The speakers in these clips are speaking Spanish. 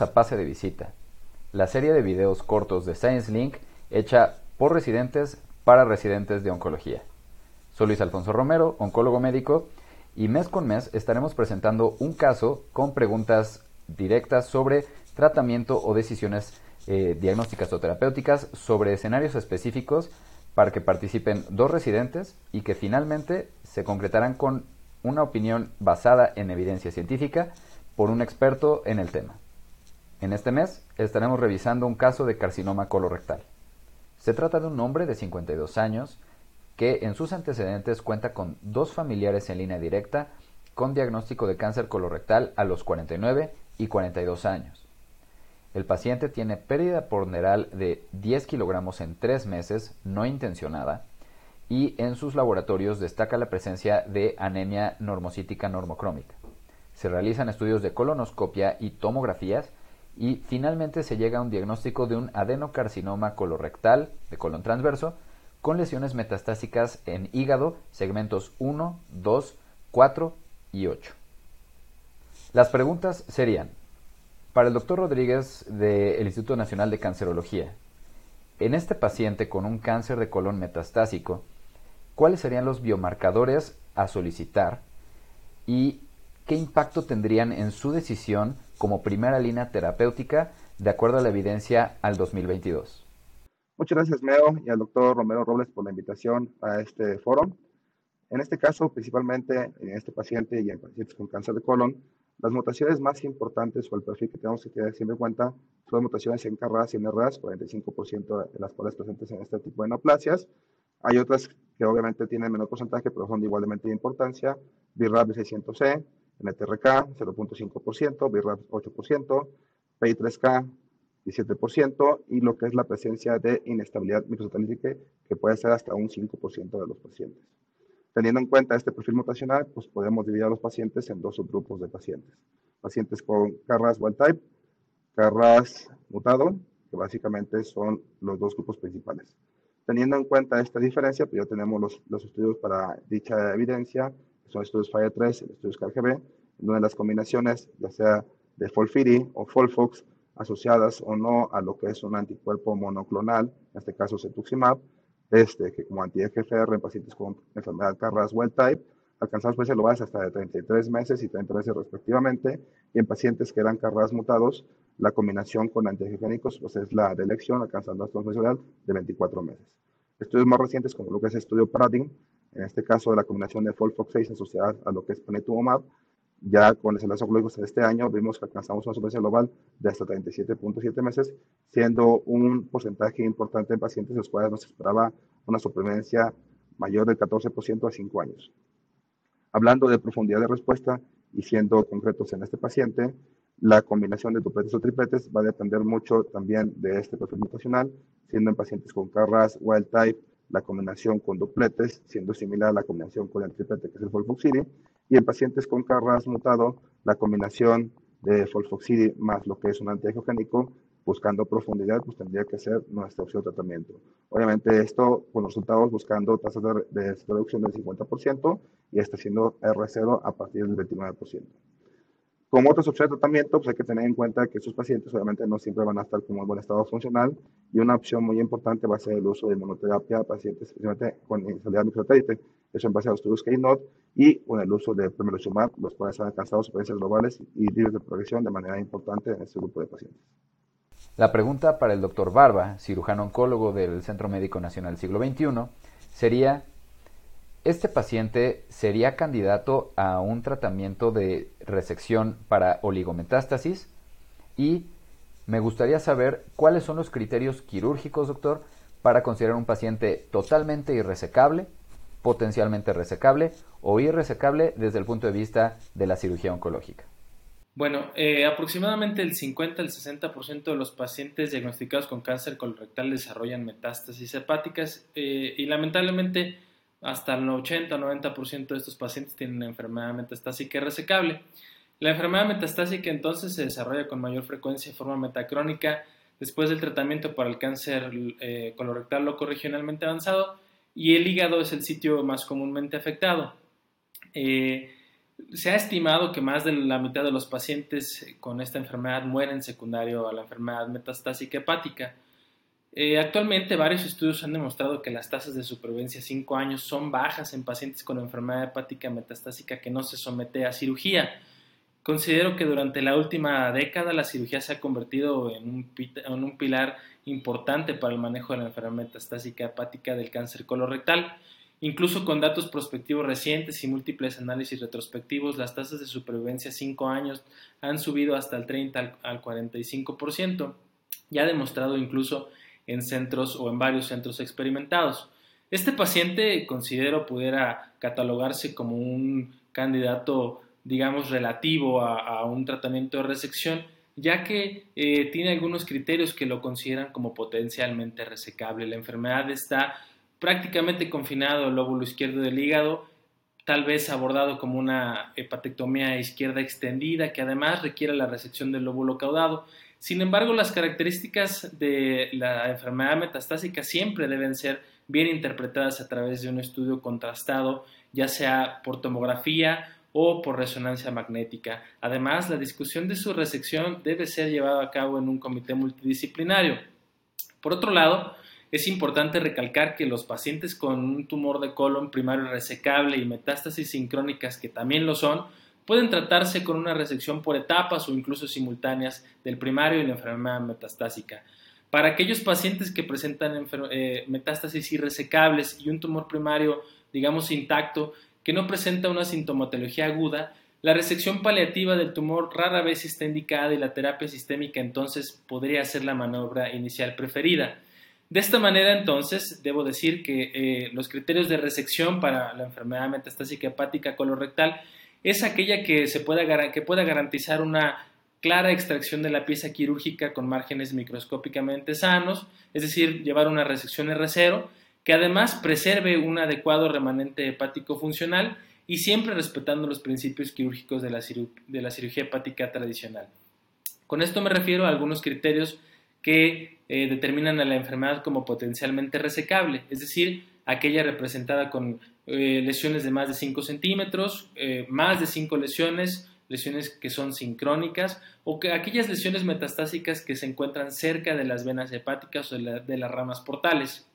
A Pase de Visita, la serie de videos cortos de Science Link hecha por residentes para residentes de oncología. Soy Luis Alfonso Romero, oncólogo médico, y mes con mes estaremos presentando un caso con preguntas directas sobre tratamiento o decisiones eh, diagnósticas o terapéuticas sobre escenarios específicos para que participen dos residentes y que finalmente se concretarán con una opinión basada en evidencia científica por un experto en el tema. En este mes estaremos revisando un caso de carcinoma colorectal. Se trata de un hombre de 52 años que en sus antecedentes cuenta con dos familiares en línea directa con diagnóstico de cáncer colorectal a los 49 y 42 años. El paciente tiene pérdida ponderal de 10 kilogramos en tres meses no intencionada y en sus laboratorios destaca la presencia de anemia normocítica normocrómica se realizan estudios de colonoscopia y tomografías y finalmente se llega a un diagnóstico de un adenocarcinoma colorectal de colon transverso con lesiones metastásicas en hígado, segmentos 1, 2, 4 y 8. Las preguntas serían, para el doctor Rodríguez del Instituto Nacional de Cancerología, en este paciente con un cáncer de colon metastásico, ¿cuáles serían los biomarcadores a solicitar y ¿qué impacto tendrían en su decisión como primera línea terapéutica de acuerdo a la evidencia al 2022? Muchas gracias, Meo, y al doctor Romero Robles por la invitación a este foro. En este caso, principalmente en este paciente y en pacientes con cáncer de colon, las mutaciones más importantes o el perfil que tenemos que tener siempre en cuenta son mutaciones en KRAS y en RAS, 45% de las cuales presentes en este tipo de neoplasias. Hay otras que obviamente tienen menor porcentaje, pero son de igualmente de importancia, BRAF 600C, NTRK 0.5%, BRAF 8%, PI3K 17% y lo que es la presencia de inestabilidad microsatélica que puede ser hasta un 5% de los pacientes. Teniendo en cuenta este perfil mutacional, pues podemos dividir a los pacientes en dos subgrupos de pacientes. Pacientes con KRAS wild type, KRAS mutado, que básicamente son los dos grupos principales. Teniendo en cuenta esta diferencia, pues ya tenemos los, los estudios para dicha evidencia son estudios FIRE 3, estudios en donde las combinaciones, ya sea de FOLFIRI o FOLFOX, asociadas o no a lo que es un anticuerpo monoclonal, en este caso cetuximab, este, que como anti-EGFR en pacientes con enfermedad KRAS wild type, alcanzamos precios globales hasta de 33 meses y 30 meses respectivamente, y en pacientes que eran KRAS mutados, la combinación con antiangiogénicos pues es la de elección, alcanzando hasta un de 24 meses. Estudios más recientes, como lo que es el estudio Paradigm, en este caso de la combinación de FOLFOX6 asociada a lo que es panitumumab, ya con el enlace de este año vimos que alcanzamos una supervivencia global de hasta 37.7 meses, siendo un porcentaje importante de pacientes en los cuales nos esperaba una supervivencia mayor del 14% a 5 años. Hablando de profundidad de respuesta y siendo concretos en este paciente, la combinación de dupletes o tripletes va a depender mucho también de este perfil mutacional, siendo en pacientes con KRAS, wild type, la combinación con dupletes, siendo similar a la combinación con el triplete que es el folfoxiri, y en pacientes con KRAS mutado, la combinación de folfoxiri más lo que es un antiangiogénico, buscando profundidad, pues tendría que ser nuestra opción de tratamiento. Obviamente esto con resultados buscando tasas de, reducción del 50% y siendo R0 a partir del 29%. Como otras opciones de tratamiento, pues hay que tener en cuenta que estos pacientes obviamente no siempre van a estar como en buen estado funcional y una opción muy importante va a ser el uso de inmunoterapia a pacientes especialmente con inestabilidad microsatélite, eso en base a los estudios KEYNOTE y con el uso de pembrolizumab, los cuales han alcanzado supervivencias globales y libres de progresión de manera importante en este grupo de pacientes. La pregunta para el doctor Barba, cirujano oncólogo del Centro Médico Nacional Siglo XXI, sería este paciente sería candidato a un tratamiento de resección para oligometástasis y me gustaría saber cuáles son los criterios quirúrgicos, doctor, para considerar un paciente totalmente irresecable, potencialmente resecable o irresecable desde el punto de vista de la cirugía oncológica. Bueno, eh, aproximadamente el 50 al 60% de los pacientes diagnosticados con cáncer colorectal desarrollan metástasis hepáticas eh, y lamentablemente hasta el 80-90% de estos pacientes tienen enfermedad metastásica resecable. La enfermedad metastásica entonces se desarrolla con mayor frecuencia en forma metacrónica después del tratamiento para el cáncer eh, colorectal loco regionalmente avanzado y el hígado es el sitio más comúnmente afectado. Eh, se ha estimado que más de la mitad de los pacientes con esta enfermedad mueren secundario a la enfermedad metastásica hepática. Eh, actualmente varios estudios han demostrado que las tasas de supervivencia a 5 años son bajas en pacientes con enfermedad hepática metastásica que no se somete a cirugía. Considero que durante la última década la cirugía se ha convertido en un, pilar importante para el manejo de la enfermedad metastásica hepática del cáncer colorectal. Incluso con datos prospectivos recientes y múltiples análisis retrospectivos, las tasas de supervivencia a 5 años han subido hasta el 30 al 45%, ya demostrado incluso en centros o en varios centros experimentados. Este paciente considero pudiera catalogarse como un candidato, digamos, relativo a, un tratamiento de resección, ya que eh, tiene algunos criterios que lo consideran como potencialmente resecable. La enfermedad está prácticamente confinado al lóbulo izquierdo del hígado, tal vez abordado como una hepatectomía izquierda extendida que además requiere la resección del lóbulo caudado. Sin embargo, las características de la enfermedad metastásica siempre deben ser bien interpretadas a través de un estudio contrastado, ya sea por tomografía o por resonancia magnética. Además, la discusión de su resección debe ser llevada a cabo en un comité multidisciplinario. Por otro lado, es importante recalcar que los pacientes con un tumor de colon primario resecable y metástasis sincrónicas, que también lo son, pueden tratarse con una resección por etapas o incluso simultáneas del primario y la enfermedad metastásica. Para aquellos pacientes que presentan eh, metástasis irresecables y un tumor primario, digamos, intacto, que no presenta una sintomatología aguda, la resección paliativa del tumor rara vez está indicada y la terapia sistémica entonces podría ser la maniobra inicial preferida. De esta manera, entonces, debo decir que eh, los criterios de resección para la enfermedad metastásica hepática colorectal es aquella que, se pueda, que pueda garantizar una clara extracción de la pieza quirúrgica con márgenes microscópicamente sanos, es decir, llevar una resección R0, que además preserve un adecuado remanente hepático funcional y siempre respetando los principios quirúrgicos de la, de la cirugía hepática tradicional. Con esto me refiero a algunos criterios que eh, determinan a la enfermedad como potencialmente resecable, es decir, aquella representada con eh, lesiones de más de 5 centímetros, eh, más de 5 lesiones, lesiones que son sincrónicas, o que aquellas lesiones metastásicas que se encuentran cerca de las venas hepáticas o de, las ramas portales.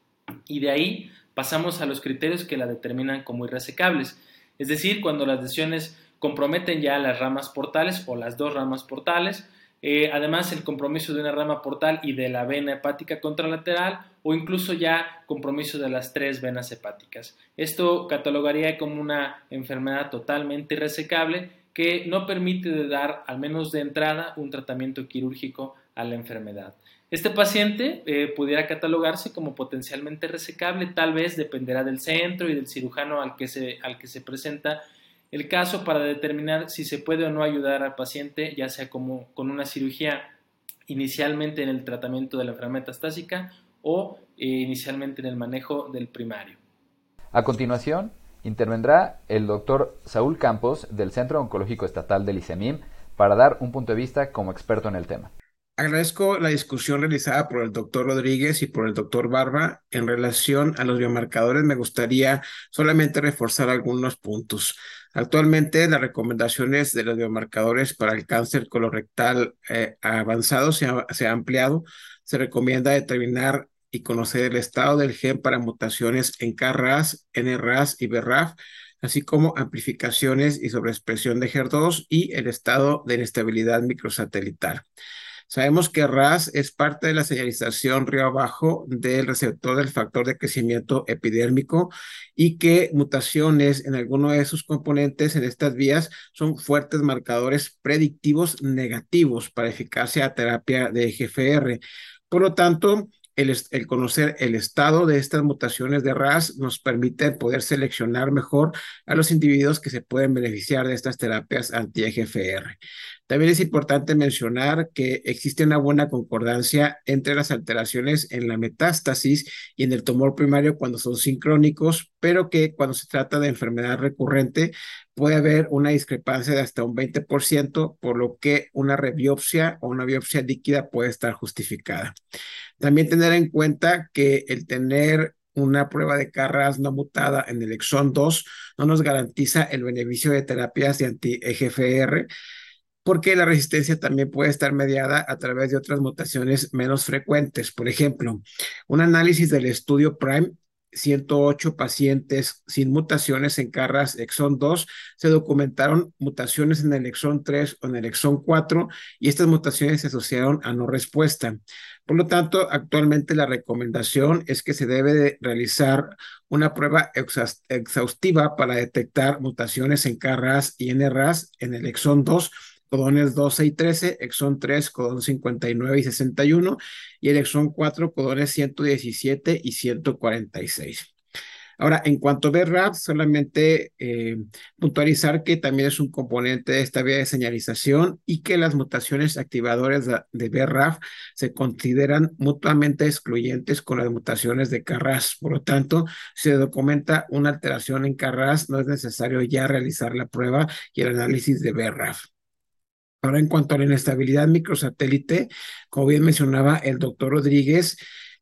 Y de ahí pasamos a los criterios que la determinan como irresecables, es decir, cuando las lesiones comprometen ya las ramas portales o las dos ramas portales, eh, además, el compromiso de una rama portal y de la vena hepática contralateral o incluso ya compromiso de las tres venas hepáticas. Esto catalogaría como una enfermedad totalmente irresecable que no permite dar, al menos de entrada, un tratamiento quirúrgico a la enfermedad. Este paciente eh, pudiera catalogarse como potencialmente resecable, tal vez dependerá del centro y del cirujano al que se, al que se presenta el caso para determinar si se puede o no ayudar al paciente, ya sea como con una cirugía inicialmente en el tratamiento de la enfermedad metastásica o eh, inicialmente en el manejo del primario. A continuación, intervendrá el doctor Saúl Campos del Centro Oncológico Estatal del ICEMIM para dar un punto de vista como experto en el tema. Agradezco la discusión realizada por el doctor Rodríguez y por el doctor Barba en relación a los biomarcadores. Me gustaría solamente reforzar algunos puntos. Actualmente las recomendaciones de los biomarcadores para el cáncer colorectal eh, avanzado se ha, se ha ampliado. Se recomienda determinar y conocer el estado del gen para mutaciones en KRAS, NRAS y BRAF, así como amplificaciones y sobreexpresión de HER2 y el estado de inestabilidad microsatelital. Sabemos que RAS es parte de la señalización río abajo del receptor del factor de crecimiento epidérmico y que mutaciones en alguno de sus componentes en estas vías son fuertes marcadores predictivos negativos para eficacia a terapia de EGFR. Por lo tanto, el, el, conocer el estado de estas mutaciones de RAS nos permite poder seleccionar mejor a los individuos que se pueden beneficiar de estas terapias anti-EGFR. También es importante mencionar que existe una buena concordancia entre las alteraciones en la metástasis y en el tumor primario cuando son sincrónicos, pero que cuando se trata de enfermedad recurrente puede haber una discrepancia de hasta un 20%, por lo que una rebiopsia o una biopsia líquida puede estar justificada. También tener en cuenta que el tener una prueba de Carras no mutada en el exón 2 no nos garantiza el beneficio de terapias de anti-EGFR porque la resistencia también puede estar mediada a través de otras mutaciones menos frecuentes. Por ejemplo, un análisis del estudio PRIME 108 pacientes sin mutaciones en Carras exón 2, se documentaron mutaciones en el exón 3 o en el exón 4 y estas mutaciones se asociaron a no respuesta. Por lo tanto, actualmente la recomendación es que se debe realizar una prueba exhaustiva para detectar mutaciones en Carras y NRAS en el exón 2 codones 12 y 13, exón 3, codón 59 y 61, y el exón 4, codones 117 y 146. Ahora, en cuanto a BRAF, solamente eh, puntualizar que también es un componente de esta vía de señalización y que las mutaciones activadoras de, de BRAF se consideran mutuamente excluyentes con las mutaciones de CARRAS. Por lo tanto, si se documenta una alteración en CARRAS, no es necesario ya realizar la prueba y el análisis de BRAF. Ahora, en cuanto a la inestabilidad microsatélite, como bien mencionaba el doctor Rodríguez,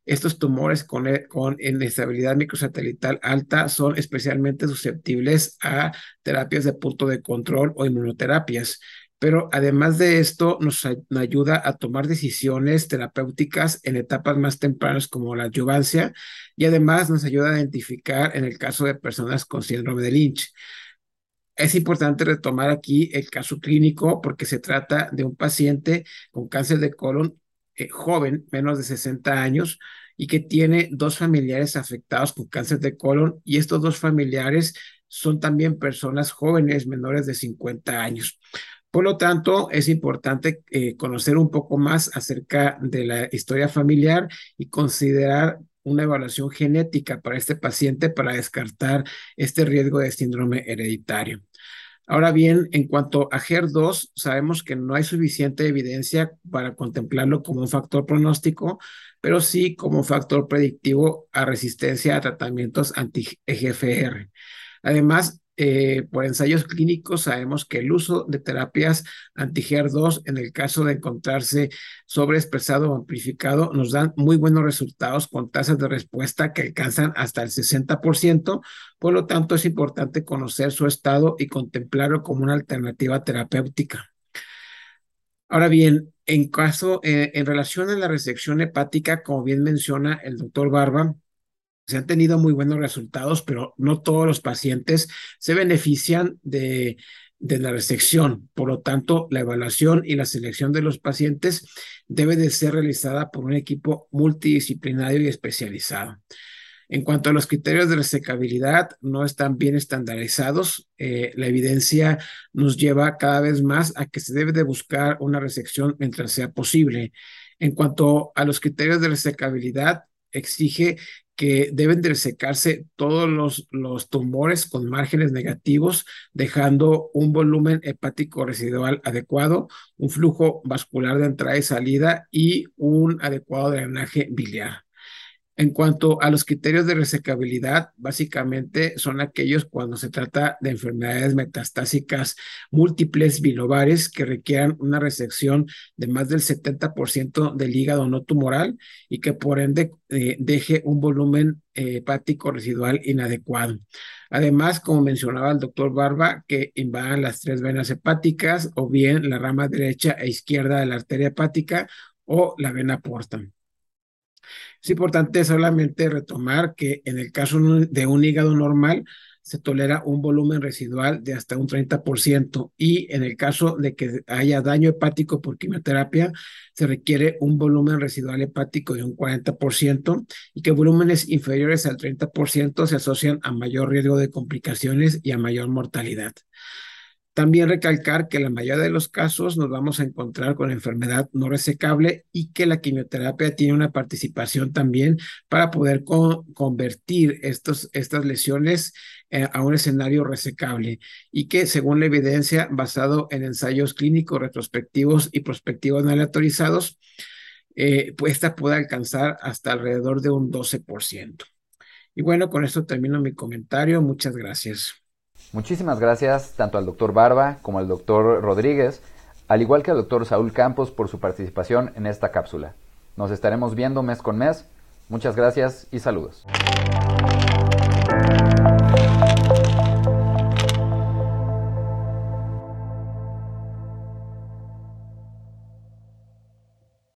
estos tumores con, eh, con inestabilidad microsatelital alta son especialmente susceptibles a terapias de punto de control o inmunoterapias. Pero además de esto, nos ayuda a tomar decisiones terapéuticas en etapas más tempranas como la adyuvancia y además nos ayuda a identificar en el caso de personas con síndrome de Lynch. Es importante retomar aquí el caso clínico porque se trata de un paciente con cáncer de colon eh, joven, menos de 60 años, y que tiene dos familiares afectados con cáncer de colon y estos dos familiares son también personas jóvenes menores de 50 años. Por lo tanto, es importante eh, conocer un poco más acerca de la historia familiar y considerar una evaluación genética para este paciente para descartar este riesgo de síndrome hereditario. Ahora bien, en cuanto a HER2, sabemos que no hay suficiente evidencia para contemplarlo como un factor pronóstico, pero sí como factor predictivo a resistencia a tratamientos anti-EGFR. Además, eh, por ensayos clínicos sabemos que el uso de terapias anti-HER2 en el caso de encontrarse sobreexpresado o amplificado nos dan muy buenos resultados con tasas de respuesta que alcanzan hasta el 60%. Por lo tanto, es importante conocer su estado y contemplarlo como una alternativa terapéutica. Ahora bien, en caso, eh, en relación a la resección hepática, como bien menciona el doctor Barba, se han tenido muy buenos resultados, pero no todos los pacientes se benefician de, de la resección. Por lo tanto, la evaluación y la selección de los pacientes debe de ser realizada por un equipo multidisciplinario y especializado. En cuanto a los criterios de resecabilidad, no están bien estandarizados. Eh, la evidencia nos lleva cada vez más a que se debe de buscar una resección mientras sea posible. En cuanto a los criterios de resecabilidad, exige que deben de secarse todos los, los tumores con márgenes negativos, dejando un volumen hepático residual adecuado, un flujo vascular de entrada y salida y un adecuado drenaje biliar. En cuanto a los criterios de resecabilidad, básicamente son aquellos cuando se trata de enfermedades metastásicas múltiples bilobares que requieran una resección de más del 70% del hígado no tumoral y que por ende eh, deje un volumen eh, hepático residual inadecuado. Además, como mencionaba el doctor Barba, que invadan las tres venas hepáticas o bien la rama derecha e izquierda de la arteria hepática o la vena porta. Es importante solamente retomar que en el caso de un hígado normal se tolera un volumen residual de hasta un 30% y en el caso de que haya daño hepático por quimioterapia se requiere un volumen residual hepático de un 40% y que volúmenes inferiores al 30% se asocian a mayor riesgo de complicaciones y a mayor mortalidad. También recalcar que la mayoría de los casos nos vamos a encontrar con enfermedad no resecable y que la quimioterapia tiene una participación también para poder convertir estos, estas lesiones eh, a un escenario resecable y que según la evidencia basado en ensayos clínicos retrospectivos y prospectivos no aleatorizados, eh, pues esta puede alcanzar hasta alrededor de un 12%. Y bueno, con esto termino mi comentario. Muchas gracias. Muchísimas gracias tanto al doctor Barba como al doctor Rodríguez, al igual que al doctor Saúl Campos por su participación en esta cápsula. Nos estaremos viendo mes con mes. Muchas gracias y saludos.